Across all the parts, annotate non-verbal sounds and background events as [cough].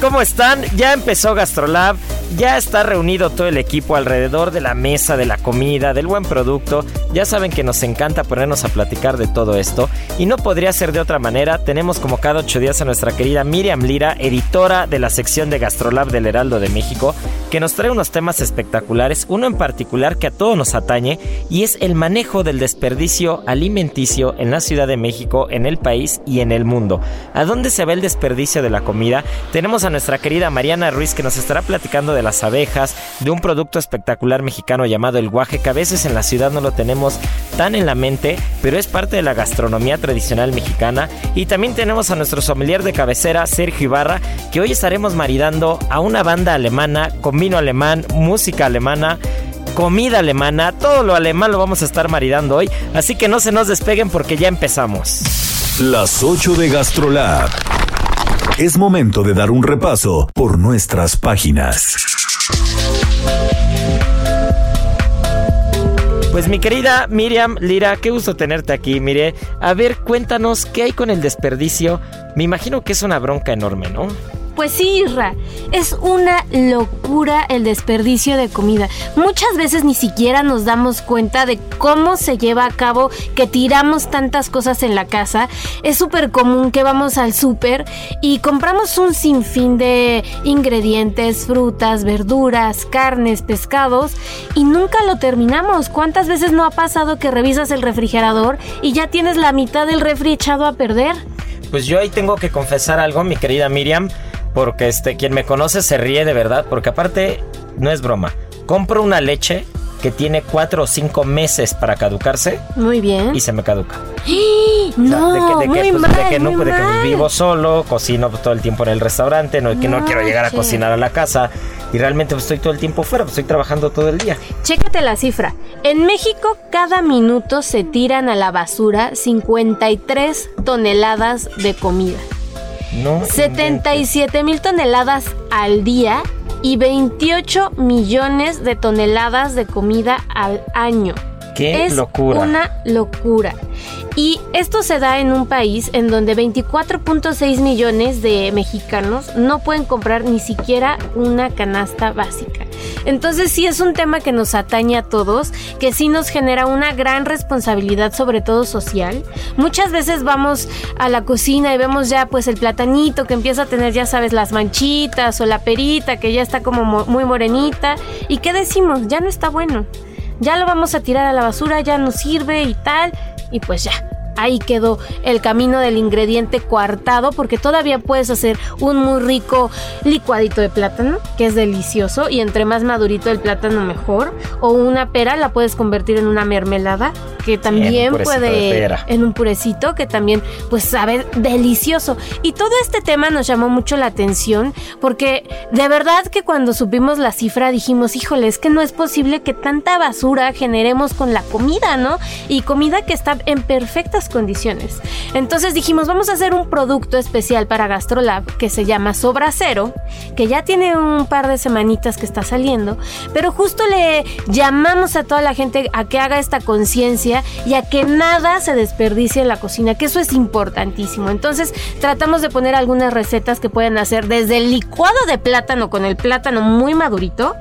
¿Cómo están? Ya empezó GastroLab, ya está reunido todo el equipo alrededor de la mesa, de la comida, del buen producto. Ya saben que nos encanta ponernos a platicar de todo esto y no podría ser de otra manera. Tenemos como cada ocho días a nuestra querida Miriam Lira, editora de la sección de GastroLab del Heraldo de México, que nos trae unos temas espectaculares, uno en particular que a todos nos atañe y es el manejo del desperdicio alimenticio en la Ciudad de México, en el país y en el mundo. ¿A dónde se ve el desperdicio de la comida? Tenemos a nuestra querida Mariana Ruiz que nos estará platicando de las abejas, de un producto espectacular mexicano llamado el guaje, que a veces en la ciudad no lo tenemos tan en la mente, pero es parte de la gastronomía tradicional mexicana. Y también tenemos a nuestro sommelier de cabecera, Sergio Ibarra, que hoy estaremos maridando a una banda alemana con vino alemán, música alemana comida alemana, todo lo alemán lo vamos a estar maridando hoy, así que no se nos despeguen porque ya empezamos. Las 8 de GastroLab. Es momento de dar un repaso por nuestras páginas. Pues mi querida Miriam Lira, qué gusto tenerte aquí. Mire, a ver, cuéntanos qué hay con el desperdicio. Me imagino que es una bronca enorme, ¿no? Pues sí, Irra, es una locura el desperdicio de comida. Muchas veces ni siquiera nos damos cuenta de cómo se lleva a cabo que tiramos tantas cosas en la casa. Es súper común que vamos al súper y compramos un sinfín de ingredientes, frutas, verduras, carnes, pescados y nunca lo terminamos. ¿Cuántas veces no ha pasado que revisas el refrigerador y ya tienes la mitad del refri echado a perder? Pues yo ahí tengo que confesar algo, mi querida Miriam porque este, quien me conoce se ríe de verdad, porque aparte, no es broma, compro una leche que tiene cuatro o cinco meses para caducarse. Muy bien. Y se me caduca. No, de que, muy pues, de que no, muy de que mal. vivo solo, cocino todo el tiempo en el restaurante, no, que no, No, quiero llegar a cocinar a la casa y realmente pues, estoy todo el tiempo fuera, pues, estoy trabajando todo el día. Chécate la cifra. En México, cada minuto se tiran a la basura 53 toneladas de comida. No. 77 mil toneladas al día y 28 millones de toneladas de comida al año. Qué es locura. una locura. Y esto se da en un país en donde 24.6 millones de mexicanos no pueden comprar ni siquiera una canasta básica. Entonces sí es un tema que nos atañe a todos, que sí nos genera una gran responsabilidad, sobre todo social. Muchas veces vamos a la cocina y vemos ya pues el platanito que empieza a tener, ya sabes, las manchitas o la perita que ya está como mo- muy morenita. ¿Y qué decimos? Ya no está bueno ya lo vamos a tirar a la basura, ya no sirve y tal, y pues ya. Ahí quedó el camino del ingrediente coartado porque todavía puedes hacer un muy rico licuadito de plátano, que es delicioso y entre más madurito el plátano mejor, o una pera la puedes convertir en una mermelada que también purecito de puede en un purecito que también pues sabe delicioso. Y todo este tema nos llamó mucho la atención porque de verdad que cuando supimos la cifra dijimos, híjole, es que no es posible que tanta basura generemos con la comida, ¿no? Y comida que está en perfectas condiciones. Entonces dijimos, vamos a hacer un producto especial para GastroLab que se llama Sobra Cero, que ya tiene un par de semanitas que está saliendo, pero justo le llamamos a toda la gente a que haga esta conciencia y a que nada se desperdicie en la cocina, que eso es importantísimo. Entonces tratamos de poner algunas recetas que pueden hacer desde el licuado de plátano con el plátano muy madurito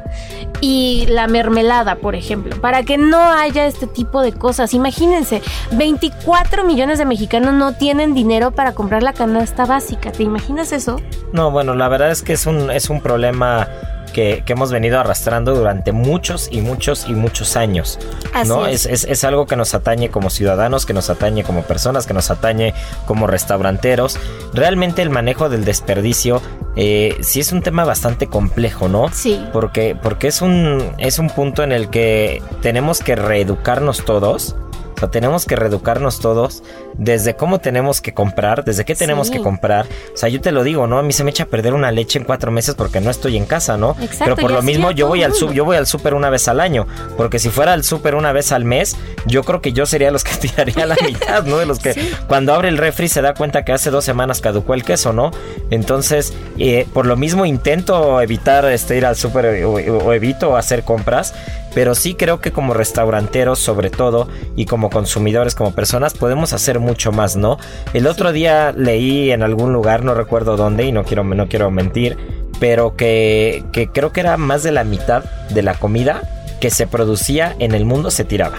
y la mermelada, por ejemplo, para que no haya este tipo de cosas. Imagínense, 24 millones de mexicanos no tienen dinero para comprar la canasta básica. ¿Te imaginas eso? No, bueno, la verdad es que es un, es un problema que, que hemos venido arrastrando durante muchos y muchos y muchos años. Así ¿no? es. Es, es- es algo que nos atañe como ciudadanos, que nos atañe como personas, que nos atañe como restauranteros. Realmente el manejo del desperdicio eh, sí es un tema bastante complejo, ¿no? Sí. Porque, porque es, un, es un punto en el que tenemos que reeducarnos todos. O sea, tenemos que reeducarnos todos desde cómo tenemos que comprar, desde qué tenemos Sí. que comprar. O sea, yo te lo digo, ¿no? A mí se me echa a perder una leche en cuatro meses porque no estoy en casa, ¿no? Exacto, Pero por lo mismo yo voy al sub, yo voy al súper una vez al año. Porque si fuera al súper una vez al mes, yo creo que yo sería los que [laughs] tiraría la [laughs] mitad, ¿no? De los que Sí. cuando abre el refri se da cuenta que hace dos semanas caducó el queso, ¿no? Entonces, eh, por lo mismo intento evitar este, ir al súper o, o evito hacer compras. Pero sí creo que como restauranteros, sobre todo, y como consumidores, como personas, podemos hacer mucho más, ¿no? El otro día leí en algún lugar, no recuerdo dónde, y no quiero, no quiero mentir, pero que, que creo que era más de la mitad de la comida que se producía en el mundo se tiraba.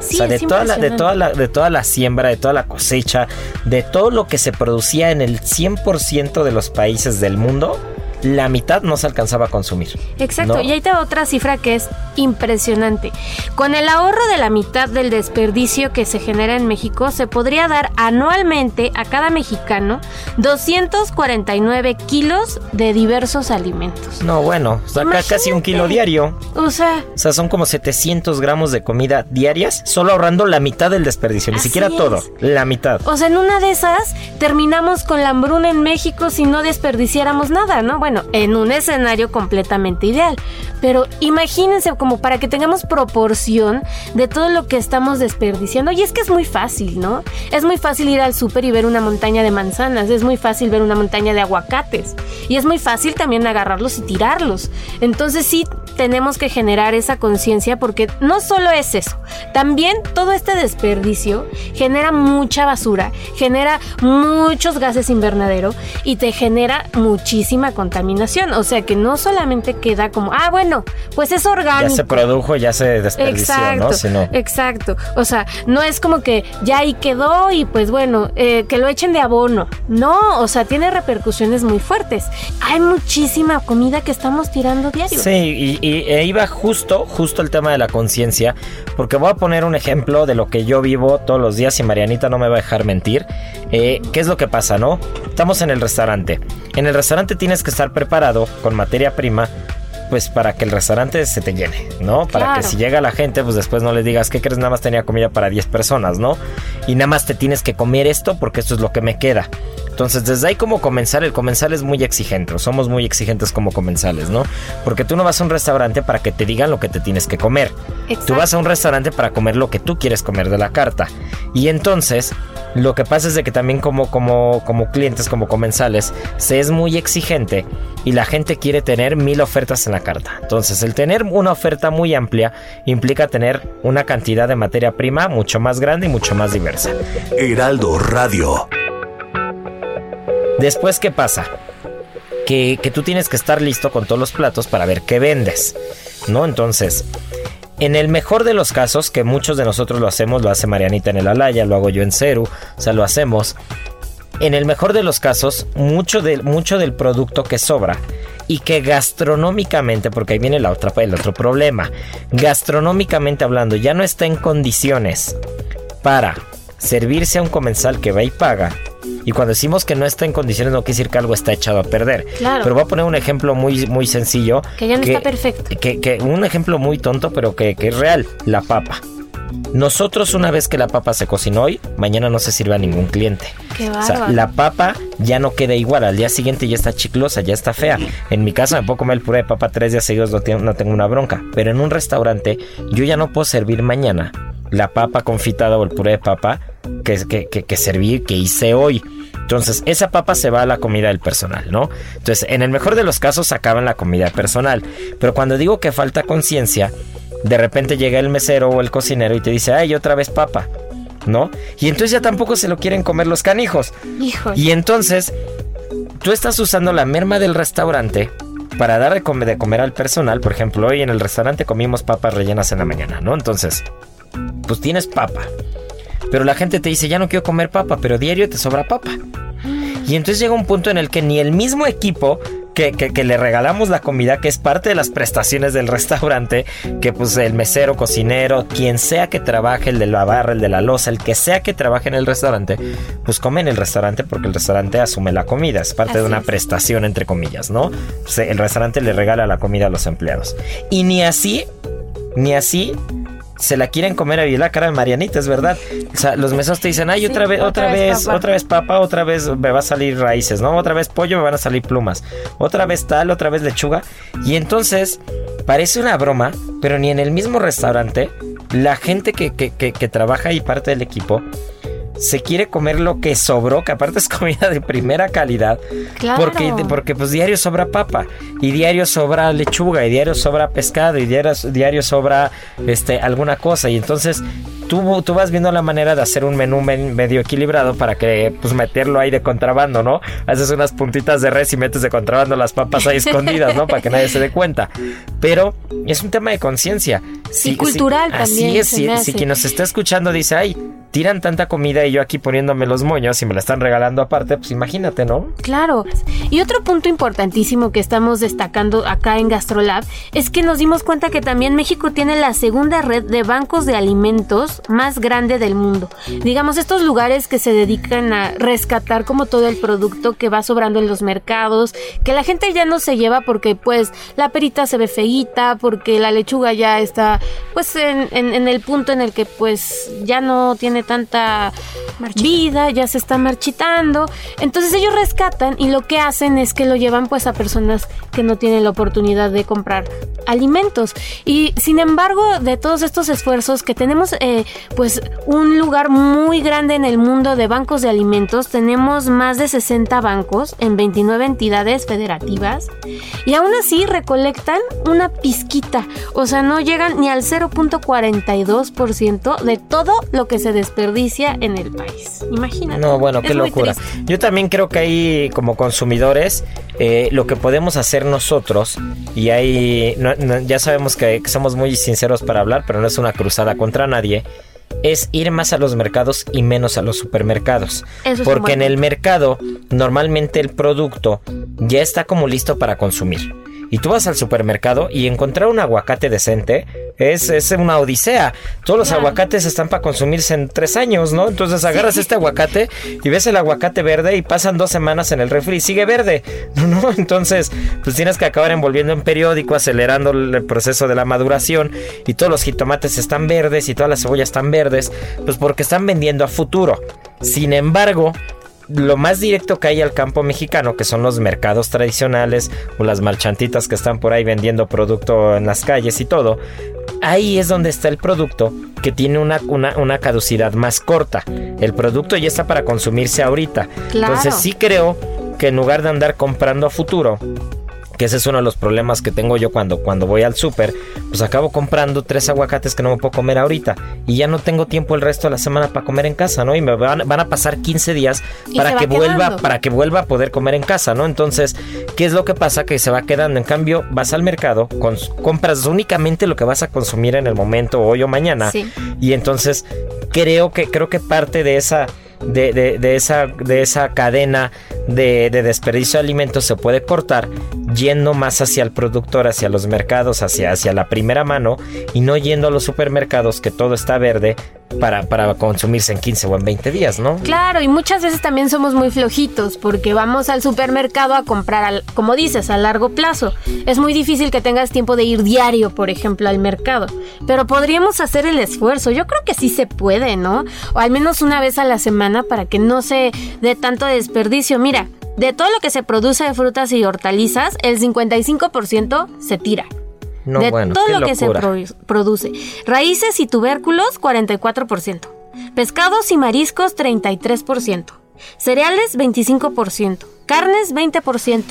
Sí, o sea, de toda, la, de, toda la, de toda la siembra, de toda la cosecha, de todo lo que se producía en el 100% de los países del mundo, la mitad no se alcanzaba a consumir. Exacto, ¿no? y ahí te otra cifra que es impresionante. Con el ahorro de la mitad del desperdicio que se genera en México, se podría dar anualmente a cada mexicano 249 kilos de diversos alimentos. No, bueno, o sea, ca- casi un kilo diario. O sea, O sea, son como 700 gramos de comida diarias, solo ahorrando la mitad del desperdicio, ni siquiera es. todo, la mitad. o sea, en una de esas terminamos con la hambruna en México si no desperdiciáramos nada, ¿no? Bueno, en un escenario completamente ideal. Pero imagínense como para que tengamos proporción de todo lo que estamos desperdiciando. Y es que es muy fácil, ¿no? Es muy fácil ir al súper y ver una montaña de manzanas, es muy fácil ver una montaña de aguacates. Y es muy fácil también agarrarlos y tirarlos. Entonces sí tenemos que generar esa conciencia porque no solo es eso, también todo este desperdicio genera mucha basura, genera muchos gases invernadero y te genera muchísima contaminación. O sea que no solamente queda como, ah, bueno, pues es orgánico. Ya se produjo, ya se desperdició, Exacto, ¿no? Si no. exacto. O sea, no es como que ya ahí quedó y pues bueno, eh, que lo echen de abono. No, o sea, tiene repercusiones muy fuertes. Hay muchísima comida que estamos tirando diario. Sí, y, y- e iba justo, justo el tema de la conciencia, porque voy a poner un ejemplo de lo que yo vivo todos los días y Marianita no me va a dejar mentir. Eh, ¿Qué es lo que pasa, no? Estamos en el restaurante. En el restaurante tienes que estar preparado con materia prima. Pues para que el restaurante se te llene, ¿no? Para Claro. que si llega la gente, pues después no le digas, ¿qué crees? Nada más tenía comida para 10 personas, ¿no? Y nada más te tienes que comer esto porque esto es lo que me queda. Entonces, desde ahí como comensal, el comensal es muy exigente, somos muy exigentes como comensales, ¿no? Porque tú no vas a un restaurante para que te digan lo que te tienes que comer. Exacto. Tú vas a un restaurante para comer lo que tú quieres comer de la carta. Y entonces, lo que pasa es de que también como, como, como clientes, como comensales, se es muy exigente y la gente quiere tener mil ofertas en la carta. Entonces, el tener una oferta muy amplia implica tener una cantidad de materia prima mucho más grande y mucho más diversa. Heraldo Radio. Después, ¿qué pasa? Que, que tú tienes que estar listo con todos los platos para ver qué vendes, ¿no? Entonces, en el mejor de los casos, que muchos de nosotros lo hacemos, lo hace Marianita en el Alaya, lo hago yo en Ceru, o sea, lo hacemos. En el mejor de los casos, mucho, de, mucho del producto que sobra y que gastronómicamente, porque ahí viene la otra, el otro problema, gastronómicamente hablando, ya no está en condiciones para servirse a un comensal que va y paga. Y cuando decimos que no está en condiciones, no quiere decir que algo está echado a perder. Claro. Pero voy a poner un ejemplo muy, muy sencillo. Que ya no está perfecto. Que, que un ejemplo muy tonto, pero que, que es real. La papa. Nosotros una vez que la papa se cocinó hoy, mañana no se sirve a ningún cliente. Qué O sea, la papa ya no queda igual, al día siguiente ya está chiclosa, ya está fea. En mi casa me puedo comer el puré de papa tres días seguidos, no, tengo- no tengo una bronca. Pero en un restaurante yo ya no puedo servir mañana la papa confitada o el puré de papa que, que, que, que serví, que hice hoy. Entonces, esa papa se va a la comida del personal, ¿no? Entonces, en el mejor de los casos, acaban la comida personal. Pero cuando digo que falta conciencia, de repente llega el mesero o el cocinero y te dice, ay, otra vez papa, ¿no? Y entonces ya tampoco se lo quieren comer los canijos. Híjole. Y entonces, tú estás usando la merma del restaurante para dar de comer, de comer al personal. Por ejemplo, hoy en el restaurante comimos papas rellenas en la mañana, ¿no? Entonces, pues tienes papa. Pero la gente te dice, ya no quiero comer papa, pero diario te sobra papa. Y entonces llega un punto en el que ni el mismo equipo que, que- que le regalamos la comida, que es parte de las prestaciones del restaurante, que pues el mesero, cocinero, quien sea que trabaje, el de la barra, el de la loza, el que sea que trabaje en el restaurante, pues come en el restaurante porque el restaurante asume la comida, es parte de una es. prestación entre comillas, ¿no? El restaurante le regala la comida a los empleados. Y ni así, ni así se la quieren comer ahí la cara de Marianita, es verdad. O sea, los meseros te dicen, ay, Sí, otra vez, otra, otra vez vez, papa". otra vez papa, otra vez me va a salir raíces, ¿no? Otra vez pollo, me van a salir plumas. Otra vez tal, otra vez lechuga. Y entonces, parece una broma, pero ni en el mismo restaurante, la gente que, que, que, que trabaja y parte del equipo se quiere comer lo que sobró, que aparte es comida de primera calidad. Claro. Porque, porque pues diario sobra papa, y diario sobra lechuga, y diario sobra pescado, y diario, diario sobra este, alguna cosa. Y entonces tú, tú vas viendo la manera de hacer un menú men- medio equilibrado para que pues meterlo ahí de contrabando, ¿no? Haces unas puntitas de res y metes de contrabando las papas ahí escondidas, ¿no? Para que nadie se dé cuenta. Pero es un tema de conciencia. Y cultural Así también, es, se si, si quien nos está escuchando dice, ay, tiran tanta comida yo aquí poniéndome los moños y me la están regalando aparte, pues imagínate, ¿no? Claro. Y otro punto importantísimo que estamos destacando acá en GastroLab es que nos dimos cuenta que también México tiene la segunda red de bancos de alimentos más grande del mundo. Digamos, estos lugares que se dedican a rescatar como todo el producto que va sobrando en los mercados, que la gente ya no se lleva porque pues la perita se ve feíta, porque la lechuga ya está pues en, en- en el punto en el que pues ya no tiene tanta vida, ya se está marchitando. Entonces ellos rescatan y lo que hacen es que lo llevan pues a personas que no tienen la oportunidad de comprar alimentos. Y sin embargo, de todos estos esfuerzos que tenemos eh, pues un lugar muy grande en el mundo de bancos de alimentos, tenemos más de 60 bancos en 29 entidades federativas y aún así recolectan una pizquita, o sea, no llegan ni al 0.42% de todo lo que se desperdicia en el país. Imagínate. No, bueno, qué locura. triste. Yo también creo que ahí, como consumidores, eh, lo que podemos hacer nosotros, y ahí no- no- ya sabemos que, que somos muy sinceros para hablar, pero no es una cruzada contra nadie, es ir más a los mercados y menos a los supermercados. Eso Porque en el mercado, normalmente el producto ya está como listo para consumir. Y tú vas al supermercado y encontrar un aguacate decente es, es una odisea. Todos los aguacates están para consumirse en tres años, ¿no? Entonces agarras este aguacate y ves el aguacate verde y pasan dos semanas en el refri y sigue verde, [laughs] ¿no? Entonces, pues tienes que acabar envolviendo en periódico, acelerando el proceso de la maduración y todos los jitomates están verdes y todas las cebollas están verdes, pues porque están vendiendo a futuro. Sin embargo, lo más directo que hay al campo mexicano, que son los mercados tradicionales o las marchantitas que están por ahí vendiendo producto en las calles y todo, ahí es donde está el producto que tiene una, una, una caducidad más corta. El producto ya está para consumirse ahorita. Claro. Entonces sí creo que en lugar de andar comprando a futuro, que ese es uno de los problemas que tengo yo cuando, cuando voy al súper, pues acabo comprando tres aguacates que no me puedo comer ahorita y ya no tengo tiempo el resto de la semana para comer en casa, ¿no? Y me van, van a pasar 15 días para que vuelva quedando. para que vuelva a poder comer en casa, ¿no? Entonces, ¿qué es lo que pasa? Que se va quedando. En cambio, vas al mercado, compras únicamente lo que vas a consumir en el momento, hoy o mañana. Sí. Y entonces, creo que, creo que parte de esa. De, de- de esa, de esa cadena de, de desperdicio de alimentos se puede cortar yendo más hacia el productor, hacia los mercados, hacia, hacia la primera mano y no yendo a los supermercados que todo está verde para, para consumirse en 15 o en 20 días, ¿no? Claro, y muchas veces también somos muy flojitos porque vamos al supermercado a comprar, como dices, a largo plazo. Es muy difícil que tengas tiempo de ir diario, por ejemplo, al mercado. Pero podríamos hacer el esfuerzo. Yo creo que sí se puede, ¿no? O al menos una vez a la semana para que no se dé tanto desperdicio. Mira, de todo lo que se produce de frutas y hortalizas, el 55% se tira. No, de bueno, todo lo que se pro- produce. Raíces y tubérculos, 44%. Pescados y mariscos, 33%. Cereales, 25%. Carnes, 20%.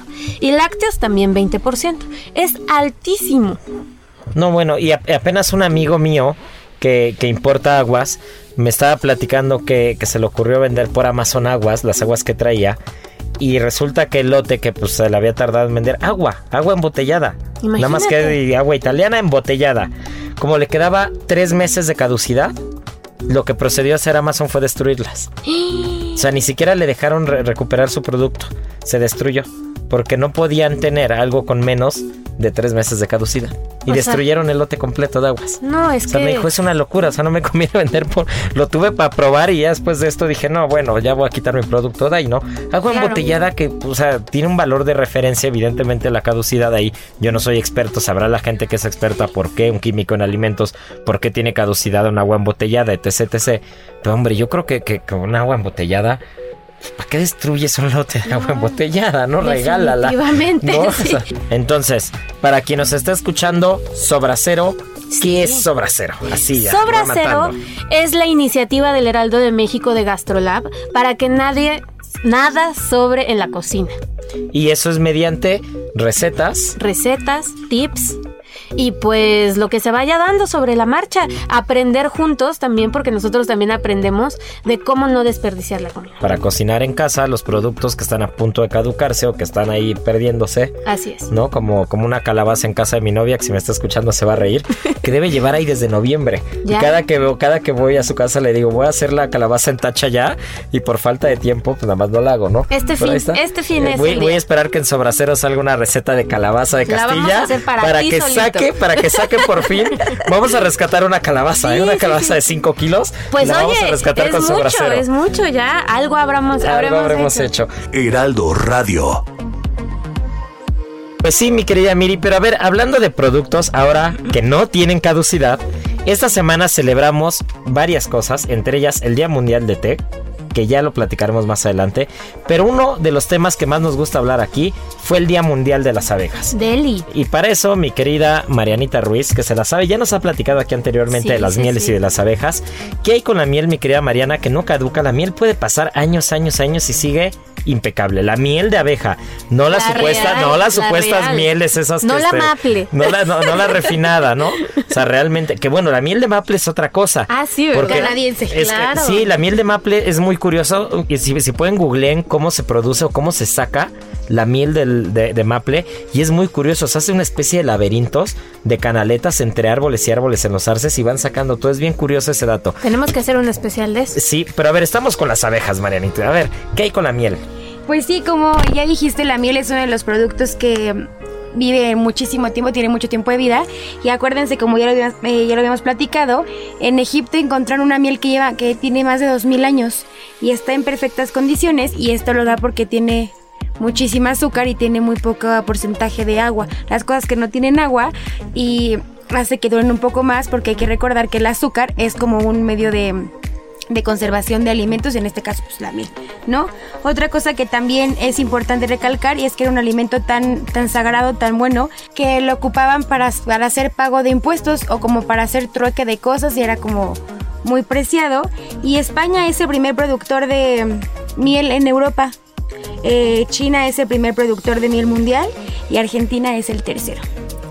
Y lácteos, también 20%. Es altísimo. No, bueno, y apenas un amigo mío que, que importa aguas me estaba platicando que, que se le ocurrió vender por Amazon aguas, las aguas que traía. Y resulta que el lote que pues se le había tardado en vender agua, agua embotellada. Nada más que agua italiana embotellada. Como le quedaba tres meses de caducidad, lo que procedió a hacer Amazon fue destruirlas. [gasps] O sea, ni siquiera le dejaron re- recuperar su producto. Se destruyó. Porque no podían tener algo con menos de tres meses de caducidad. Y O sea- destruyeron el lote completo de aguas. No, es O sea, que... me dijo, es una locura, o sea, no me conviene [laughs] vender por... Lo tuve para probar y ya después de esto dije, no, bueno, ya voy a quitar mi producto de ahí, ¿no? Agua Claro. embotellada que, o sea, tiene un valor de referencia, evidentemente la caducidad ahí. Yo no soy experto, sabrá la gente que es experta por qué un químico en alimentos, por qué tiene caducidad un agua embotellada, etc, etc. Pero hombre, yo creo que, que con agua embotellada... ¿Para qué destruyes un lote de agua embotellada? No regálala. ¿no? O sí. sea, [laughs] entonces, para quien nos está escuchando, Sobracero, ¿qué es Sobracero? Así ya. Sobra Cero es la iniciativa del Heraldo de México de Gastrolab para que nadie nada sobre en la cocina. Y eso es mediante recetas. Recetas, tips y pues lo que se vaya dando sobre la marcha. Aprender juntos también porque nosotros también aprendemos de cómo no desperdiciar la comida. Para cocinar en casa los productos que están a punto de caducarse o que están ahí perdiéndose, Así es. ¿no? Como, como una calabaza en casa de mi novia, que si me está escuchando se va a reír, [laughs] que debe llevar ahí desde noviembre. Y cada que veo, cada que voy a su casa le digo, voy a hacer la calabaza en tacha ya, y por falta de tiempo, pues nada más no la hago, ¿no? Este Pero fin- este fin Eh, es voy, el voy a esperar que en Sobracero salga una receta de calabaza de Castilla para que solito. saque, para que saque por fin. [laughs] Vamos a rescatar una calabaza, ¿eh? Sí, Una sí, calabaza sí. de 5 kilos. Pues la vamos a oye, rescatar es con mucho, Sobracero. es mucho ya. Algo habremos, Algo habremos habremos hecho. hecho. Heraldo Radio. Pues sí, mi querida Miri, pero a ver, hablando de productos ahora que no tienen caducidad, esta semana celebramos varias cosas, entre ellas el Día Mundial de Té, que ya lo platicaremos más adelante, pero uno de los temas que más nos gusta hablar aquí fue el Día Mundial de las Abejas. Deli. Y para eso, mi querida Marianita Ruiz, que se la sabe, ya nos ha platicado aquí anteriormente Sí, de las sí, mieles sí. y de las abejas. ¿Qué hay con la miel, mi querida Mariana, que no caduca? La miel puede pasar años, años, años y sigue impecable. La miel de abeja, no la, La supuesta, real, no las la supuestas real. mieles esas No que, la este, maple. No la, no, no la refinada, ¿no? O sea, realmente, que bueno, la miel de maple es otra cosa. Ah, sí. Porque Canadiense, es claro. sí, la miel de maple es muy curioso. Si, si pueden googleen cómo se produce o cómo se saca la miel del- de, de maple. Y es muy curioso. Se hace una especie de laberintos de canaletas entre árboles y árboles en los arces y van sacando todo. Es bien curioso ese dato. Tenemos que hacer un especial de eso. Sí, pero a ver, estamos con las abejas, Marianita. A ver, ¿qué hay con la miel? Pues sí, como ya dijiste, la miel es uno de los productos que vive muchísimo tiempo, tiene mucho tiempo de vida. Y acuérdense, como ya lo, habíamos- eh, ya lo habíamos platicado, en Egipto encontraron una miel que lleva, que tiene más de 2000 años y está en perfectas condiciones. Y esto lo da porque tiene muchísima azúcar y tiene muy poco porcentaje de agua. Las cosas que no tienen agua y hace que duren un poco más porque hay que recordar que el azúcar es como un medio de de conservación de alimentos, en este caso pues la miel, ¿no? Otra cosa que también es importante recalcar y es que era un alimento tan, tan sagrado, tan bueno, que lo ocupaban para, para hacer pago de impuestos o como para hacer trueque de cosas y era como muy preciado. Y España es el primer productor de miel en Europa. Eh, China es el primer productor de miel mundial y Argentina es el tercero.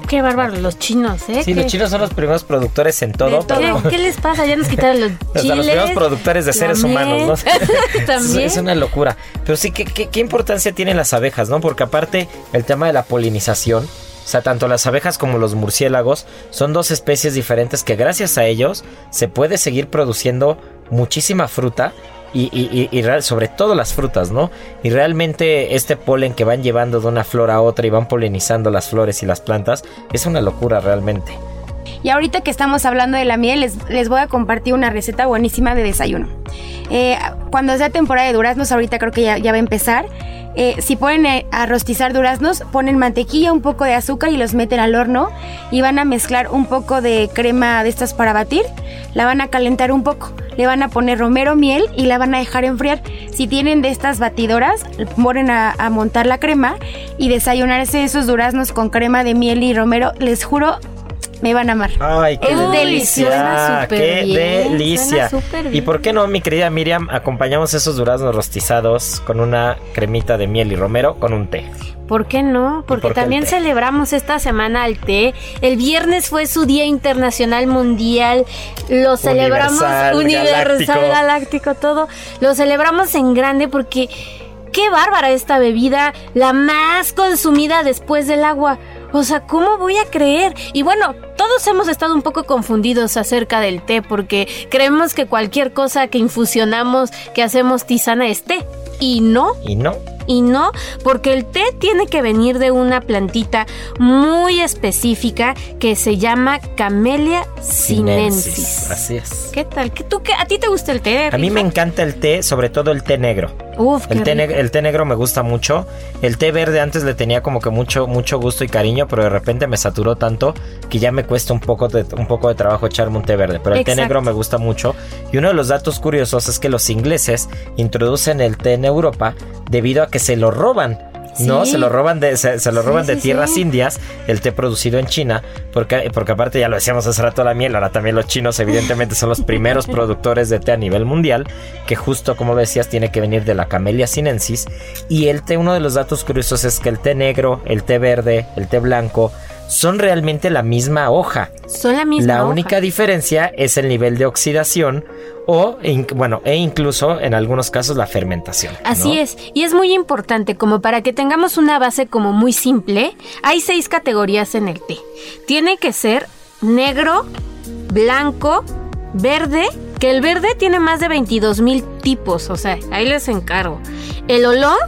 Qué bárbaro los chinos, ¿eh? Sí, Qué- los chinos son los primeros productores en todo. De todo. pero- ¿Qué, les pasa? Ya nos quitaron los [laughs] Hasta chiles. los primeros productores de seres humanos, ¿no? [laughs] [laughs] Es, También. es una locura. Pero sí, ¿qué, qué, qué importancia tienen las abejas, no? Porque aparte, el tema de la polinización, o sea, tanto las abejas como los murciélagos son dos especies diferentes que gracias a ellos se puede seguir produciendo muchísima fruta. Y, y- sobre todo las frutas, ¿no? Y realmente este polen que van llevando de una flor a otra y van polinizando las flores y las plantas es una locura realmente. Y ahorita que estamos hablando de la miel, les, les voy a compartir una receta buenísima de desayuno. Eh, cuando sea temporada de duraznos, ahorita creo que ya, ya va a empezar. Eh, si ponen eh, a duraznos, ponen mantequilla, un poco de azúcar y los meten al horno y van a mezclar un poco de crema de estas para batir. La van a calentar un poco. Le van a poner romero miel y la van a dejar enfriar. Si tienen de estas batidoras, ponen a, a montar la crema y desayunarse esos duraznos con crema de miel y romero. Les juro, me van a amar. Ay, qué Es delicia. delicioso, suena súper qué bien, delicia. suena súper ¿Y bien. por qué no, mi querida Miriam, acompañamos esos duraznos rostizados con una cremita de miel y romero con un té? ¿Por qué no? Porque por qué el también celebramos esta semana al té. El viernes fue su Día Internacional Mundial. Lo celebramos Universal, universal, galáctico. galáctico, todo. Lo celebramos en grande porque qué bárbara esta bebida, la más consumida después del agua. O sea, ¿cómo voy a creer? Y bueno, todos hemos estado un poco confundidos acerca del té porque creemos que cualquier cosa que infusionamos, que hacemos tisana es té. Y no, Y no, y no, porque el té tiene que venir de una plantita muy específica que se llama Camellia sinensis. Así es. ¿Qué tal? ¿Qué, tú, qué, ¿A ti te gusta el té? A mí me encanta el té, sobre todo el té negro. Uf, El té, el té negro me gusta mucho. El té verde antes le tenía como que mucho, mucho gusto y cariño, pero de repente me saturó tanto que ya me cuesta un poco de, un poco de trabajo echarme un té verde. Pero el té negro me gusta mucho. Y uno de los datos curiosos es que los ingleses introducen el té en Europa debido a que se lo roban. No, Sí. se lo roban de, se, se lo Sí, roban de sí, tierras indias, el té producido en China, porque, porque aparte ya lo decíamos hace rato la miel, ahora también los chinos evidentemente son los primeros [laughs] productores de té a nivel mundial, que justo como decías tiene que venir de la Camellia sinensis, y el té, uno de los datos curiosos es que el té negro, el té verde, el té blanco, son realmente la misma hoja. Son la misma La hoja. única diferencia es el nivel de oxidación o, bueno, e incluso en algunos casos la fermentación. Así ¿no? es, y es muy importante como para que tengamos una base como muy simple, hay seis categorías en el té. Tiene que ser negro, blanco, verde, que el verde tiene más de 22 mil tipos, o sea, ahí les encargo. El olor,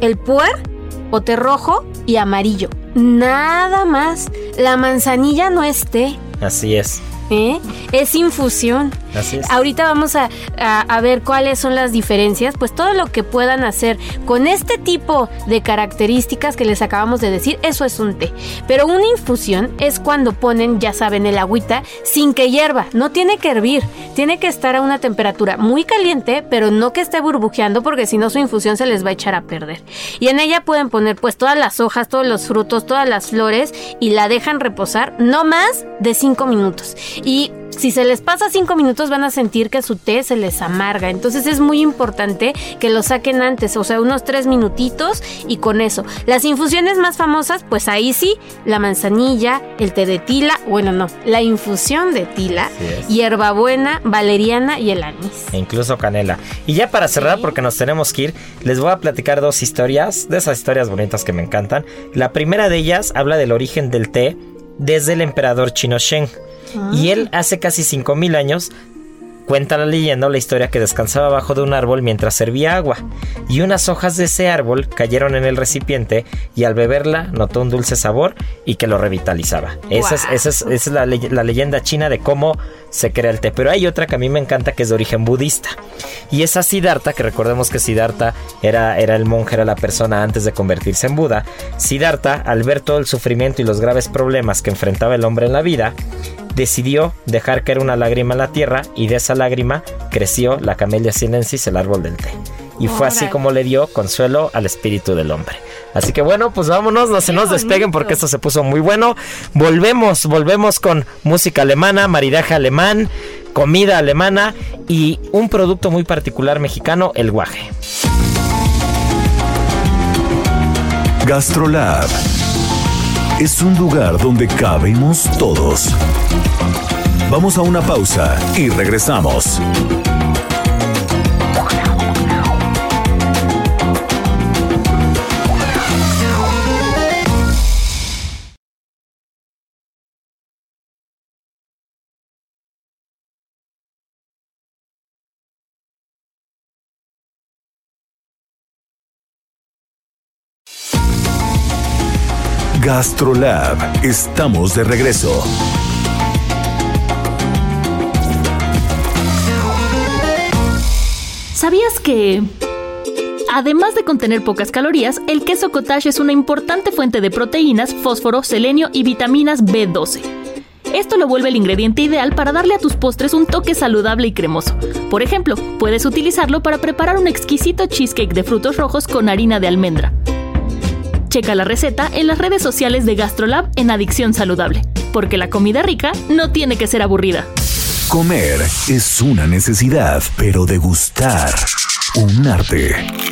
el puer, pote rojo y amarillo. Nada más. La manzanilla no es té, Así es, ¿eh? es infusión. así es. Ahorita vamos a, a- a ver cuáles son las diferencias, pues todo lo que puedan hacer con este tipo de características que les acabamos de decir, eso es un té. Pero una infusión es cuando ponen, ya saben, el agüita sin que hierva, no tiene que hervir, tiene que estar a una temperatura muy caliente, pero no que esté burbujeando porque si no su infusión se les va a echar a perder. Y en ella pueden poner pues todas las hojas, todos los frutos, todas las flores y la dejan reposar no más de 5 minutos. Y si se les pasa 5 minutos van a sentir que su té se les amarga. Entonces es muy importante que lo saquen antes, o sea, unos 3 minutitos y con eso. Las infusiones más famosas, pues ahí sí, la manzanilla, el té de tila, bueno, no, la infusión de tila, hierbabuena, valeriana y el anís. E incluso canela. Y ya para cerrar, porque nos tenemos que ir, les voy a platicar dos historias, de esas historias bonitas que me encantan. La primera de ellas habla del origen del té desde el emperador chino Sheng. Y él hace casi 5000 años Cuenta la leyenda o la historia que descansaba abajo de un árbol mientras servía agua, y unas hojas de ese árbol cayeron en el recipiente y al beberla notó un dulce sabor y que lo revitalizaba. Esa es, esa es- esa es la, la leyenda china de cómo se crea el té. Pero hay otra que a mí me encanta que es de origen budista. Y esa Siddhartha, que recordemos que Siddhartha era, era el monje, era la persona antes de convertirse en Buda. Siddhartha, al ver todo el sufrimiento y los graves problemas que enfrentaba el hombre en la vida, decidió dejar caer una lágrima en la tierra y de esa lágrima creció la Camellia sinensis, el árbol del té. Y fue así como le dio consuelo al espíritu del hombre. Así que bueno, pues vámonos, no se nos despeguen porque esto se puso muy bueno. Volvemos, volvemos con música alemana, maridaje alemán, comida alemana y un producto muy particular mexicano, el guaje. Gastrolab es un lugar donde cabemos todos. Vamos a una pausa y regresamos. Astrolab, estamos de regreso. ¿Sabías que... Además de contener pocas calorías, el queso cottage es una importante fuente de proteínas, fósforo, selenio y vitaminas B12. Esto lo vuelve el ingrediente ideal para darle a tus postres un toque saludable y cremoso. Por ejemplo, puedes utilizarlo para preparar un exquisito cheesecake de frutos rojos con harina de almendra. Checa la receta en las redes sociales de GastroLab en Adicción Saludable, porque la comida rica no tiene que ser aburrida. Comer es una necesidad, pero degustar un arte.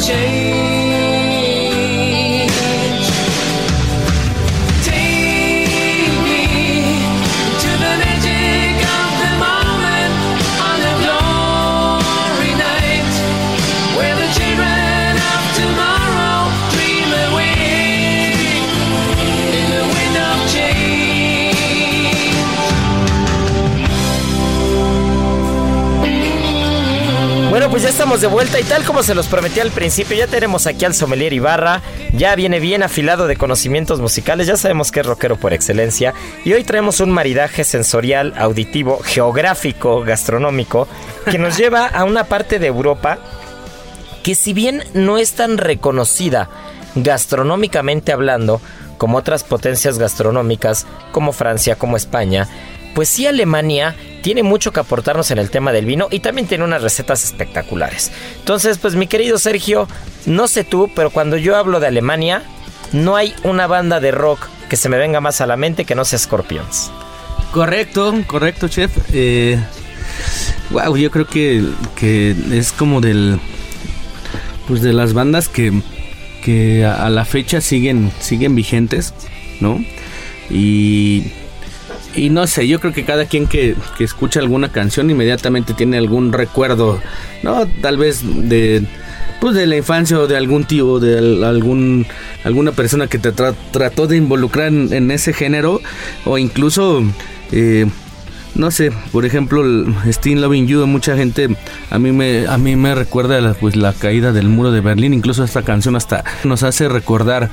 change. Estamos de vuelta y tal como se los prometí al principio, ya tenemos aquí al sommelier Ibarra, ya viene bien afilado de conocimientos musicales, ya sabemos que es rockero por excelencia y hoy traemos un maridaje sensorial, auditivo, geográfico, gastronómico, que nos [laughs] lleva a una parte de Europa que si bien no es tan reconocida gastronómicamente hablando como otras potencias gastronómicas como Francia, como España, pues sí Alemania tiene mucho que aportarnos en el tema del vino y también tiene unas recetas espectaculares. Entonces, pues mi querido Sergio, no sé tú, pero cuando yo hablo de Alemania, no hay una banda de rock que se me venga más a la mente que no sea Scorpions. Correcto, correcto, chef. Eh, wow, yo creo que, que es como del. Pues de las bandas que, que a, a la fecha siguen, siguen vigentes, ¿no? Y. Y no sé, yo creo que cada quien que, que escucha alguna canción inmediatamente tiene algún recuerdo, ¿no? Tal vez de. Pues de la infancia o de algún tío, de al- algún alguna persona que te tra- trató de involucrar en, en ese género o incluso eh, no sé, por ejemplo, el Loving You, mucha gente a mí me a mí me recuerda la, pues la caída del muro de Berlín, incluso esta canción hasta nos hace recordar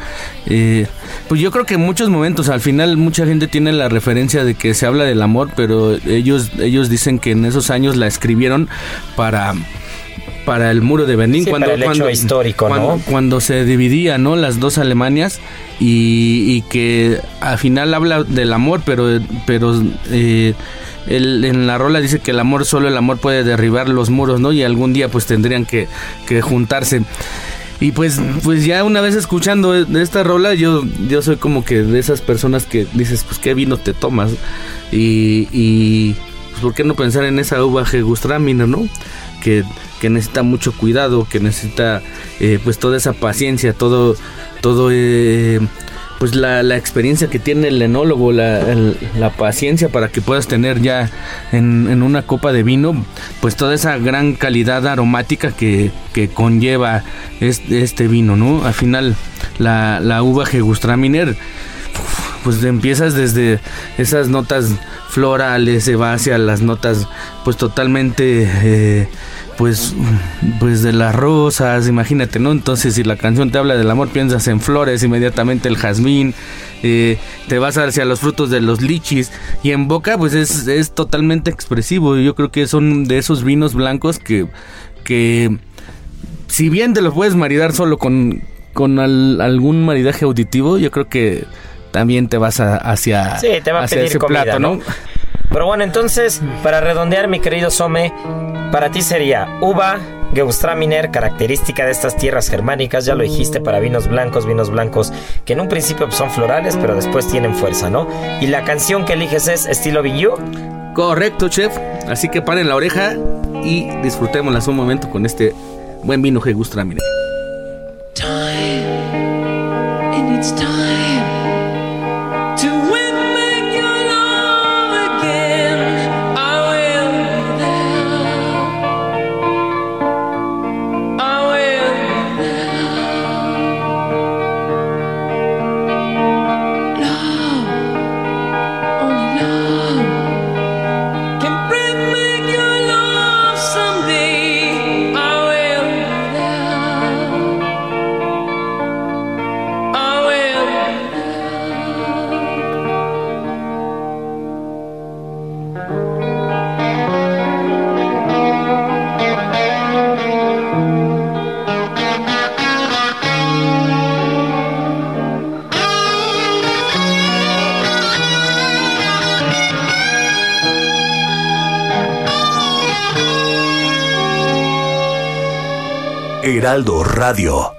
eh, pues yo creo que en muchos momentos al final mucha gente tiene la referencia de que se habla del amor, pero ellos ellos dicen que en esos años la escribieron para para el muro de Berlín Sí, cuando para el hecho cuando, histórico, cuando, ¿no? cuando se dividía no las dos Alemanias y, y que al final habla del amor pero pero eh, él en la rola dice que el amor solo el amor puede derribar los muros no y algún día pues tendrían que, que juntarse. Y pues pues ya una vez escuchando de esta rola yo yo soy como que de esas personas que dices pues qué vino te tomas y, y pues por qué no pensar en esa uva Gewürztraminer, no que, que necesita mucho cuidado, que necesita eh, pues toda esa paciencia, todo, todo eh, pues la, la experiencia que tiene el enólogo, la, la paciencia para que puedas tener ya en, en una copa de vino, pues toda esa gran calidad aromática que, que conlleva este, este vino, ¿no? Al final la, la uva Gewürztraminer pues empiezas desde esas notas florales, se va hacia las notas pues totalmente eh, pues pues de las rosas, imagínate, ¿no? Entonces si la canción te habla del amor piensas en flores, inmediatamente el jazmín, eh, te vas hacia los frutos de los lichis y en boca pues es, es totalmente expresivo. Yo creo que son de esos vinos blancos que, que si bien te los puedes maridar solo con, con al- algún maridaje auditivo, yo creo que también te vas a- hacia, Sí, te va a hacia pedir ese comida, plato, ¿no? ¿no? Pero bueno, entonces, para redondear, mi querido Some, para ti sería uva, Gewürztraminer, característica de estas tierras germánicas, ya lo dijiste, para vinos blancos, vinos blancos que en un principio son florales, pero después tienen fuerza, ¿no? Y la canción que eliges es estilo Viyu. Correcto, chef. Así que paren la oreja y disfrutémoslas un momento con este buen vino Gewürztraminer. Heraldo Radio.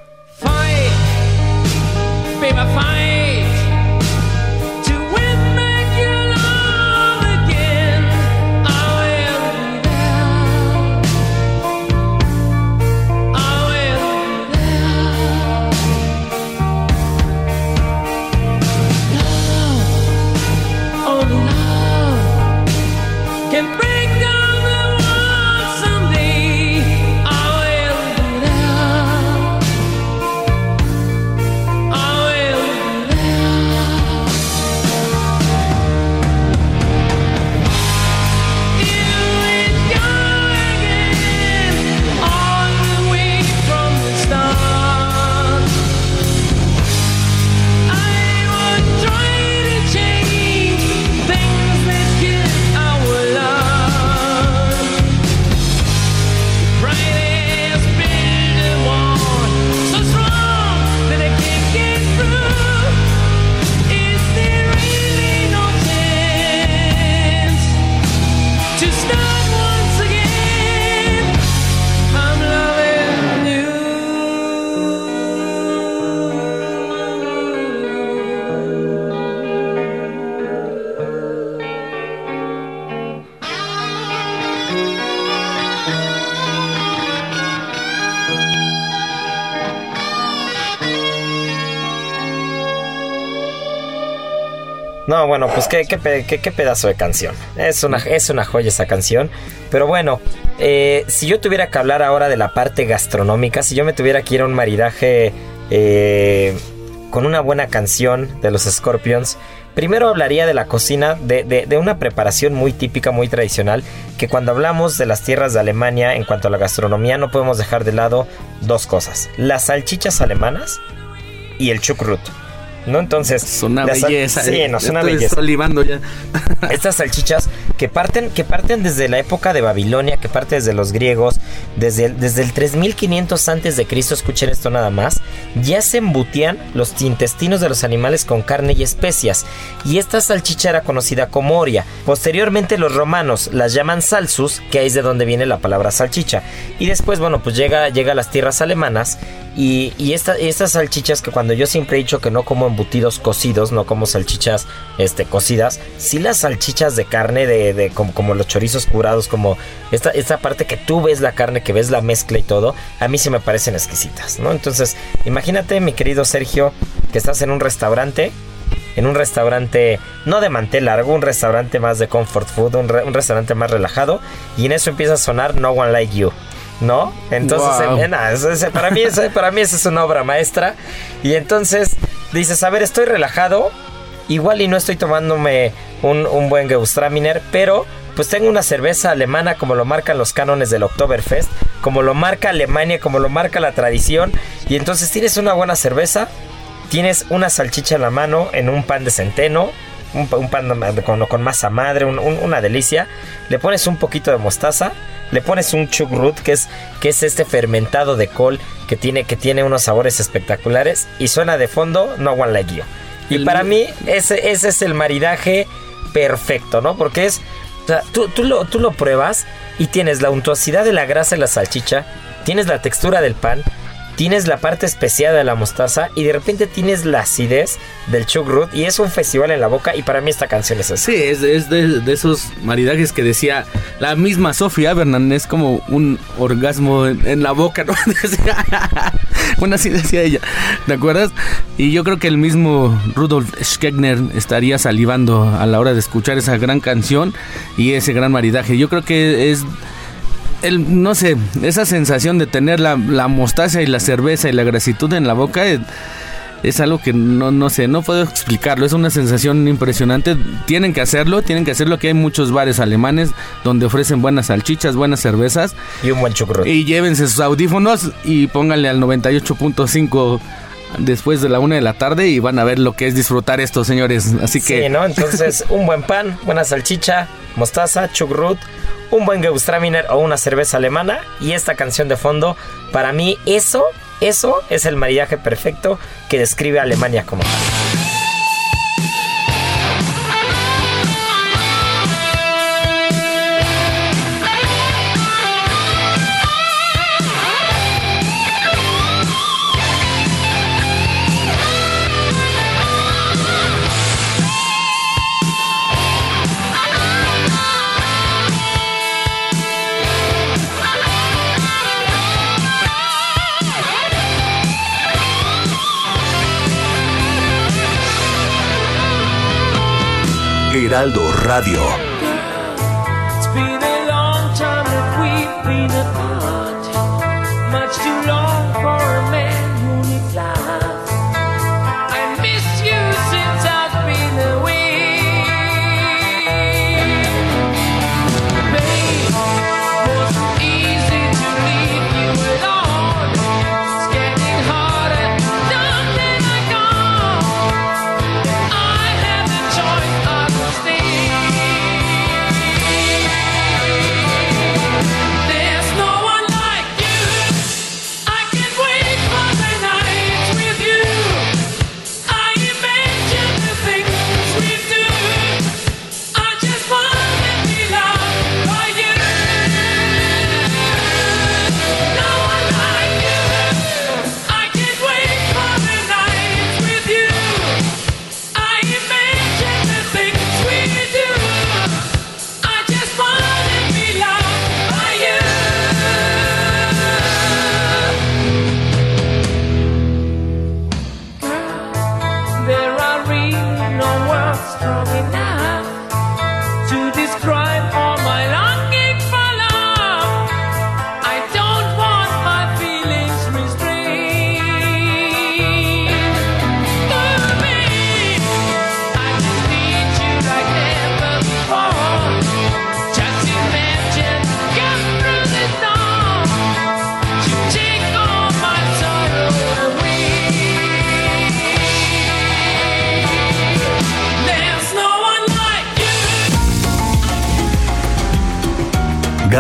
No, bueno, pues qué, qué, qué pedazo de canción. Es una, es una joya esa canción. Pero bueno, eh, si yo tuviera que hablar ahora de la parte gastronómica, si yo me tuviera que ir a un maridaje eh, con una buena canción de los Scorpions, primero hablaría de la cocina, de, de- de una preparación muy típica, muy tradicional, que cuando hablamos de las tierras de Alemania en cuanto a la gastronomía no podemos dejar de lado dos cosas. Las salchichas alemanas y el chucrut. ¿No? Entonces, Es una belleza. Sí, eh. no, es una Estoy belleza salivando ya. [laughs] estas salchichas que parten, que parten desde la época de Babilonia, que parte desde los griegos, desde el, desde el 3500 antes de Cristo, escuchen esto nada más, ya se embutían los intestinos de los animales con carne y especias, y esta salchicha era conocida como oria. Posteriormente los romanos las llaman salsus, que es de donde viene la palabra salchicha, y después, bueno, pues llega, llega a las tierras alemanas, y, y esta- estas salchichas que cuando yo siempre he dicho que no como embutidos cocidos, no como salchichas este, cocidas, sí las salchichas de carne, de, de- como, como los chorizos curados, como esta, esta parte que tú ves la carne, que ves la mezcla y todo, a mí sí me parecen exquisitas, ¿no? Entonces, imagínate, mi querido Sergio, que estás en un restaurante, en un restaurante no de mantel largo, un restaurante más de comfort food, un, re- un restaurante más relajado, y en eso empieza a sonar No One Like You. ¿No? Entonces, Wow. eh, nada, eso- eso- para, mí, eso- para mí esa es una obra maestra. Y entonces dices, a ver, estoy relajado, igual y no estoy tomándome un, un buen Gewürztraminer, pero pues tengo una cerveza alemana como lo marcan los cánones del Oktoberfest, como lo marca Alemania, como lo marca la tradición, y entonces tienes una buena cerveza, tienes una salchicha en la mano en un pan de centeno, un, un pan con, con masa madre, un- un- una delicia, le pones un poquito de mostaza, le pones un chucrut, que es, que es este fermentado de col que tiene, que tiene unos sabores espectaculares, y suena de fondo No One Like You. Y El- para mí ese, ese es el maridaje perfecto, ¿no? Porque es, o sea, tú, tú lo, tú lo pruebas y tienes la untuosidad de la grasa de la salchicha, tienes la textura del pan, tienes la parte especiada de la mostaza y de repente tienes la acidez del chucrut y es un festival en la boca y para mí esta canción es así. Sí, es, de, esos maridajes que decía la misma Sofía Bernan, es como un orgasmo en, la boca, ¿no? [laughs] Bueno, así decía ella, ¿te acuerdas? Y yo creo que el mismo Rudolf Schegner estaría salivando a la hora de escuchar esa gran canción y ese gran maridaje. Yo creo que es el, no sé, esa sensación de tener la, la mostaza y la cerveza y la grasitud en la boca es, es algo que no, no sé, no puedo explicarlo. Es una sensación impresionante. Tienen que hacerlo, tienen que hacerlo. Que hay muchos bares alemanes donde ofrecen buenas salchichas, buenas cervezas. Y un buen chucrut. Y llévense sus audífonos y pónganle al 98.5 después de la una de la tarde y van a ver lo que es disfrutar esto, señores. Así que Sí, ¿no? Entonces, un buen pan, buena salchicha, mostaza, chucrut, un buen Gewürztraminer o una cerveza alemana y esta canción de fondo, para mí eso, eso es el maridaje perfecto que describe a Alemania como tal. Heraldo Radio.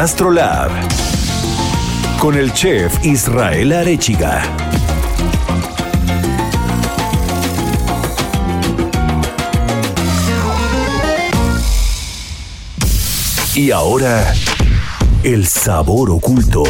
Gastrolab. Con el chef Israel Arechiga. Y ahora, el sabor oculto.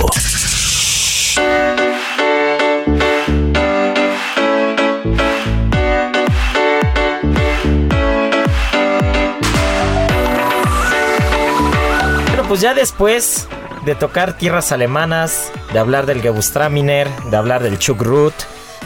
Pues ya después de tocar tierras alemanas, de hablar del Gewürztraminer, de hablar del Chucrut,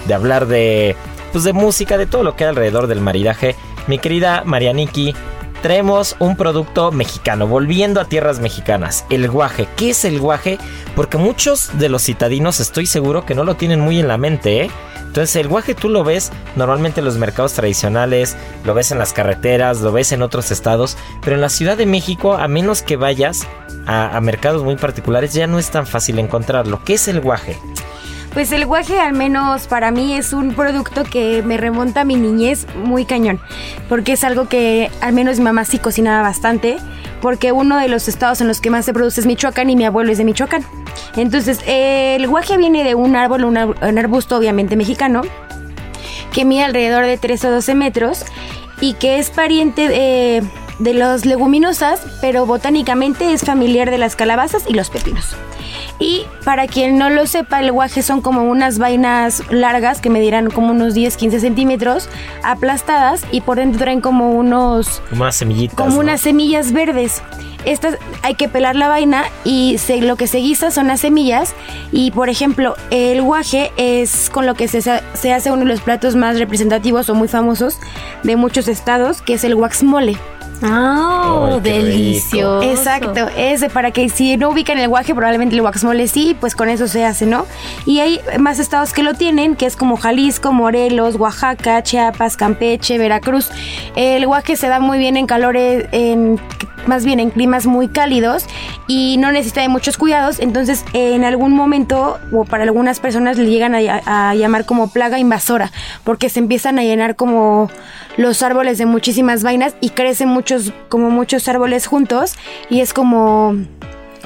de hablar de pues de música, de todo lo que hay alrededor del maridaje, mi querida Marianiki, traemos un producto mexicano, volviendo a tierras mexicanas, el guaje. ¿Qué es el guaje? Porque muchos de los citadinos estoy seguro que no lo tienen muy en la mente, ¿eh? Entonces el guaje tú lo ves normalmente en los mercados tradicionales, lo ves en las carreteras, lo ves en otros estados, pero en la Ciudad de México, a menos que vayas a, mercados muy particulares, ya no es tan fácil encontrarlo. ¿Qué es el guaje? Pues el guaje al menos para mí es un producto que me remonta a mi niñez muy cañón, porque es algo que al menos mi mamá sí cocinaba bastante, porque uno de los estados en los que más se produce es Michoacán y mi abuelo es de Michoacán. Entonces el guaje viene de un árbol, un ar- un arbusto obviamente mexicano, que mide alrededor de 13 o 12 metros y que es pariente de, de las leguminosas, pero botánicamente es familiar de las calabazas y los pepinos. Y para quien no lo sepa, el guaje son como unas vainas largas que medirán como unos 10-15 centímetros, aplastadas y por dentro traen como unos Como unas semillitas. como ¿no? unas semillas verdes. Estas hay que pelar la vaina y se- lo que se guisa son las semillas. Y por ejemplo, el guaje es con lo que se, se hace uno de los platos más representativos o muy famosos de muchos estados, que es el guaxmole. ¡Ah! Rico. delicioso. Exacto, ese para que si no ubican el guaje, probablemente el guaxmole sí, pues con eso se hace, ¿no? Y hay más estados que lo tienen, que es como Jalisco, Morelos, Oaxaca, Chiapas, Campeche, Veracruz. El guaje se da muy bien en calores, en más bien en climas muy cálidos y no necesita de muchos cuidados, entonces en algún momento o para algunas personas le llegan a, a llamar como plaga invasora, porque se empiezan a llenar como los árboles de muchísimas vainas y crecen muchos como muchos árboles juntos y es como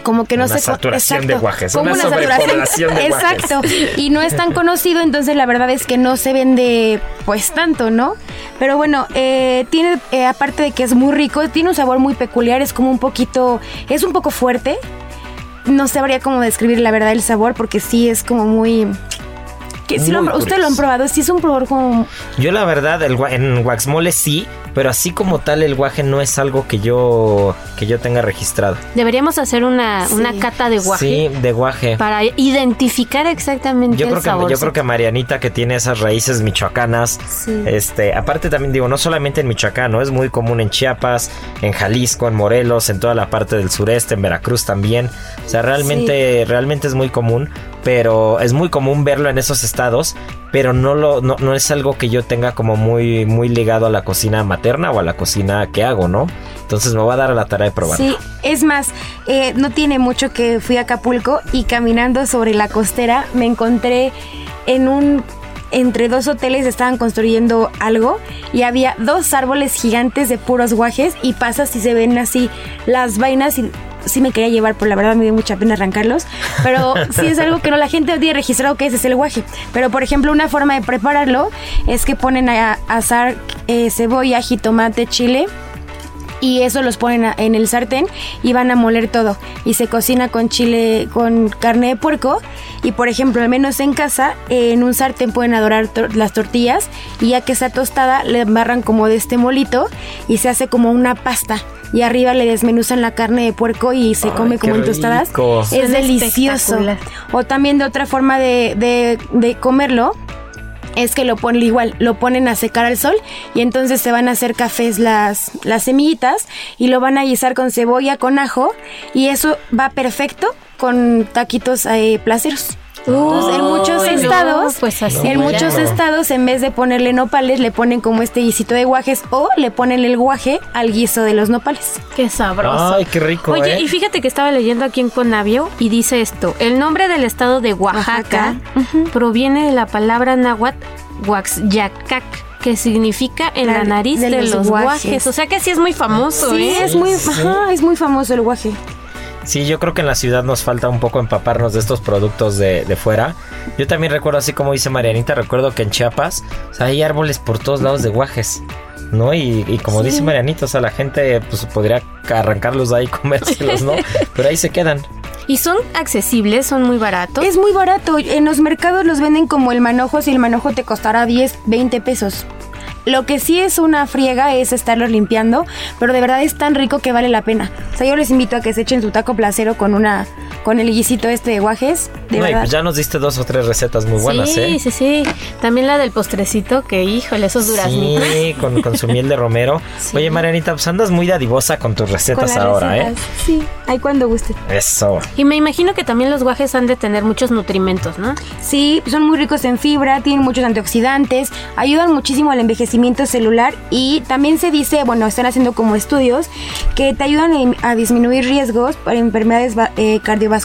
como que no Una se saturación de guajes, como una sobrepoblación de guajes. exacto y no es tan conocido entonces la verdad es que no se vende pues tanto no pero bueno eh, tiene eh, aparte de que es muy rico tiene un sabor muy peculiar es como un poquito es un poco fuerte no sabría cómo describir la verdad el sabor porque sí es como muy que sí lo han- lo probado sí es un probador como Yo la verdad, el, gua- en Waxmole sí, pero así como tal el guaje no es algo que yo que yo tenga registrado. Deberíamos hacer una, Sí. una cata de guaje Sí, de guaje. para identificar exactamente Yo el creo, que, sabor. yo creo que Marianita que tiene esas raíces michoacanas, Sí. este, aparte también digo, no solamente en Michoacán, ¿no? es muy común en Chiapas, en Jalisco, en Morelos, en toda la parte del sureste, en Veracruz también. O sea, realmente, realmente es muy común, pero es muy común verlo en esos estados, pero no lo, no, no es algo que yo tenga como muy, muy ligado a la cocina materna o a la cocina que hago, ¿no? Entonces me voy a dar a la tarea de probarlo. Sí, es más, eh, no tiene mucho que fui a Acapulco y caminando sobre la costera me encontré en un entre dos hoteles estaban construyendo algo y había dos árboles gigantes de puros guajes y pasas y se ven así las vainas y sí me quería llevar, pero la verdad me dio mucha pena arrancarlos. Pero sí es algo que no la gente tiene registrado que ese es el guaje. Pero por ejemplo, una forma de prepararlo es que ponen a asar eh, cebolla, chile y eso los ponen a- en el sartén y van a moler todo. Y se cocina con chile con carne de puerco. Y por ejemplo al menos en casa en un sartén pueden adorar tor- las tortillas. Y ya que está tostada le embarran como de este molito y se hace como una pasta. Y arriba le desmenuzan la carne de puerco y se Ay, come como en tostadas. es Suena delicioso. o también de otra forma de, de- de comerlo es que lo ponen igual, lo ponen a secar al sol y entonces se van a hacer cafés las, las semillitas y lo van a guisar con cebolla, con ajo y eso va perfecto con taquitos eh, placeros. Entonces, en muchos no, sos pues así en muchos estados, en vez de ponerle nopales, le ponen como este guisito de guajes o le ponen el guaje al guiso de los nopales. Qué sabroso. Ay, qué rico, Oye, ¿eh? y fíjate que estaba leyendo aquí en Conavio y dice esto: el nombre del estado de Oaxaca, proviene de la palabra náhuatl Huaxyacac, que significa en la, La- nariz de, de los, los guajes. guajes. O sea que sí es muy famoso, Sí, ¿eh? es muy, Sí. ajá, es muy famoso el guaje. Sí, yo creo que en la ciudad nos falta un poco empaparnos de estos productos de, de fuera. Yo también recuerdo, así como dice Marianita, recuerdo que en Chiapas o sea, hay árboles por todos lados de guajes. ¿No? Y, y como dice Marianita, o sea, la gente pues podría arrancarlos de ahí y [laughs] comérselos, ¿no? [laughs] Pero ahí se quedan. Y son accesibles, son muy baratos. Es muy barato. En los mercados los venden como el manojo. Si el manojo te costará 10, 20 pesos. Lo que sí es una friega es estarlos limpiando, pero de verdad es tan rico que vale la pena. O sea, yo les invito a que se echen su taco placero con una con el guisito este de guajes. De No, y pues ya nos diste dos o tres recetas muy buenas, sí, ¿eh? sí, sí. También la del postrecito, que híjole, esos duraznitos. Sí, con, con su miel de romero. [laughs] Sí. Oye, Marianita, pues andas muy dadivosa con tus Con recetas las ahora, ¿eh? Sí, ahí cuando guste. Eso. Y me imagino que también los guajes han de tener muchos nutrimentos, ¿no? Sí, son muy ricos en fibra, tienen muchos antioxidantes, ayudan muchísimo al envejecimiento celular y también se dice, bueno, están haciendo como estudios que te ayudan a disminuir riesgos para enfermedades va- eh, cardiovasculares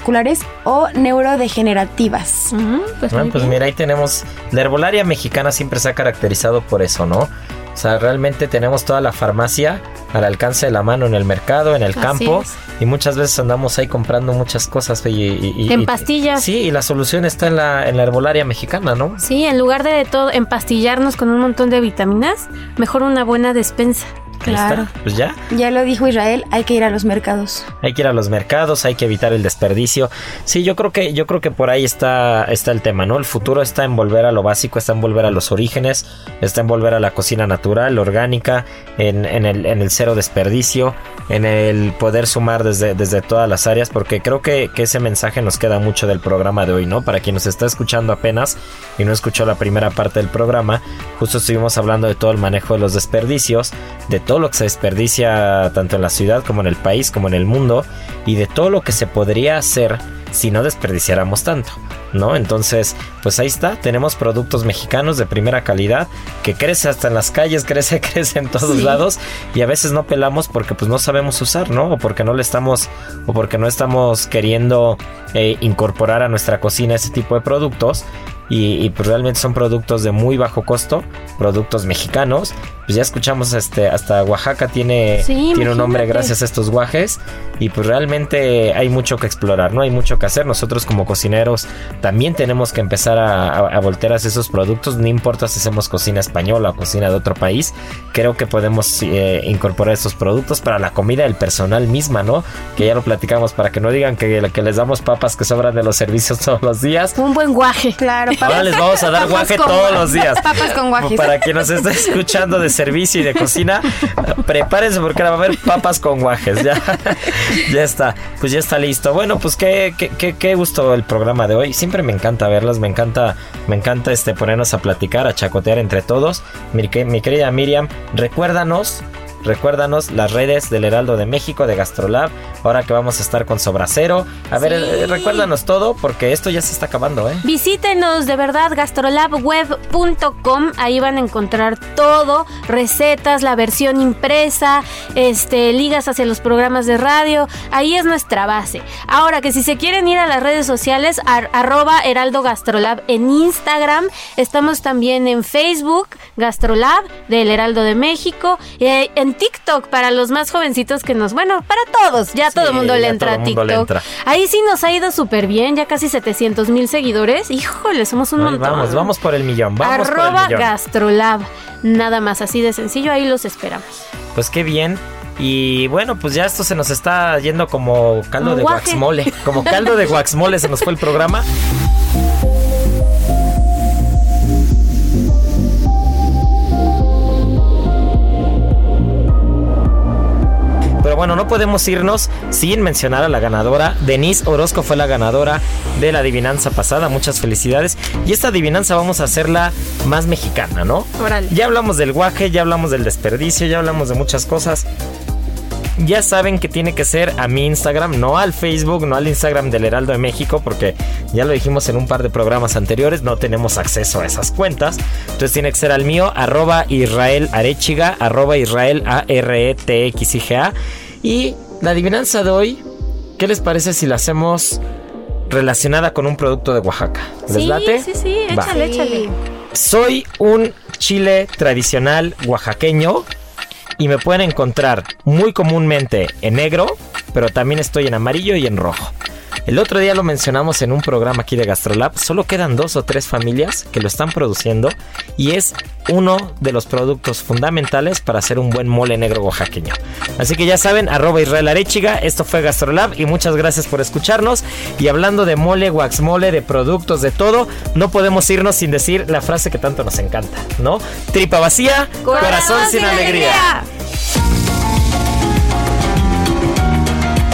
o neurodegenerativas. Pues Bueno, pues mira, ahí tenemos. La herbolaria mexicana siempre se ha caracterizado por eso, ¿no? O sea, realmente tenemos toda la farmacia al alcance de la mano en el mercado, en el Así campo, es. y muchas veces andamos ahí comprando muchas cosas. Y, y- y- En y- pastillas. Sí, y la solución está en la, en la herbolaria mexicana, ¿no? Sí, en lugar de todo empastillarnos con un montón de vitaminas, mejor una buena despensa. Está. Pues ya, Ya lo dijo Israel, hay que ir a los mercados. hay que ir a los mercados, hay que evitar el desperdicio. Sí, yo creo que, yo creo que por ahí está, está el tema, ¿no? El futuro está en volver a lo básico, está en volver a los orígenes, está en volver a la cocina natural, orgánica, en, en el, en el cero desperdicio, en el poder sumar desde, desde todas las áreas, porque creo que, que ese mensaje nos queda mucho del programa de hoy, ¿no? Para quien nos está escuchando apenas y no escuchó la primera parte del programa, justo estuvimos hablando de todo el manejo de los desperdicios, de todo lo que se desperdicia tanto en la ciudad como en el país, como en el mundo, y de todo lo que se podría hacer si no desperdiciáramos tanto, ¿no? Entonces, pues ahí está, tenemos productos mexicanos de primera calidad que crece hasta en las calles, [laughs] crece, crece en todos lados y a veces no pelamos porque pues no sabemos usar, ¿no? O porque no le estamos o porque no estamos queriendo eh, incorporar a nuestra cocina ese tipo de productos y, y, pues realmente son productos de muy bajo costo, productos mexicanos. Pues ya escuchamos este hasta Oaxaca tiene Sí, tiene un nombre gracias a estos guajes y pues realmente hay mucho que explorar, ¿no? Hay mucho que hacer. Nosotros como cocineros también tenemos que empezar a, a- a voltear hacia esos productos, no importa si hacemos cocina española o cocina de otro país, creo que podemos eh, incorporar estos productos para la comida del personal misma, ¿no? Que ya lo platicamos para que no digan que, que les damos papas que sobran de los servicios [laughs] todos los días. Un buen guaje. Claro, Ahora les vamos a dar guaje todos los días. Papas con guajes. Para quien nos esté [laughs] escuchando de servicio y de cocina, prepárense porque ahora va a haber papas con guajes. Ya, [laughs] ya está. Pues ya está listo. Bueno, pues qué, qué, qué, qué gusto el programa de hoy. Siempre me encanta verlas, me encanta, me encanta este ponernos a platicar, a chacotear entre todos. Mi querida Miriam, recuérdanos. Recuérdanos las redes del Heraldo de México, de Gastrolab, ahora que vamos a estar con Sobracero. A ver, eh, recuérdanos todo porque esto ya se está acabando, ¿eh? Visítenos de verdad gastrolabweb.com, ahí van a encontrar todo, recetas, la versión impresa, este, ligas hacia los programas de radio, ahí es nuestra base. Ahora que si se quieren ir a las redes sociales, ar- arroba Heraldo Gastrolab en Instagram, estamos también en Facebook, Gastrolab del Heraldo de México, eh, en TikTok para los más jovencitos que nos, bueno, para todos, ya Sí, todo el mundo le entra a TikTok. entra. Ahí sí nos ha ido súper bien, ya casi 700 mil seguidores. Híjole, somos un montón. vamos, vamos por el millón, vamos por el Arroba millón. Gastrolab. Nada más así de sencillo, ahí los esperamos. Pues qué bien. Y bueno, pues ya esto se nos está yendo como caldo Como de guaje. guaxmole. Como caldo de guaxmole se nos fue el programa. [laughs] bueno, no podemos irnos sin mencionar a la ganadora. Denise Orozco fue la ganadora de la adivinanza pasada. Muchas felicidades. Y esta adivinanza vamos a hacerla más mexicana, ¿no? Órale. Ya hablamos del guaje, ya hablamos del desperdicio, ya hablamos de muchas cosas. Ya saben que tiene que ser a mi Instagram, no al Facebook, no al Instagram del Heraldo de México, porque ya lo dijimos en un par de programas anteriores, no tenemos acceso a esas cuentas. Entonces tiene que ser al mío, arroba Israel Arechiga, arroba Israel A-R-E-T-X-I-G-A. Y la adivinanza de hoy, ¿qué les parece si la hacemos relacionada con un producto de Oaxaca? ¿Les Sí, late? sí, sí, échale, échale. Soy un chile tradicional oaxaqueño y me pueden encontrar muy comúnmente en negro, pero también estoy en amarillo y en rojo. El otro día lo mencionamos en un programa aquí de Gastrolab, solo quedan dos o tres familias que lo están produciendo y es uno de los productos fundamentales para hacer un buen mole negro oaxaqueño. Así que ya saben, arroba Israel Arechiga, esto fue Gastrolab y muchas gracias por escucharnos. Y hablando de mole, waxmole, de productos, de todo, no podemos irnos sin decir la frase que tanto nos encanta, ¿no? Tripa vacía, corazón, sin alegría.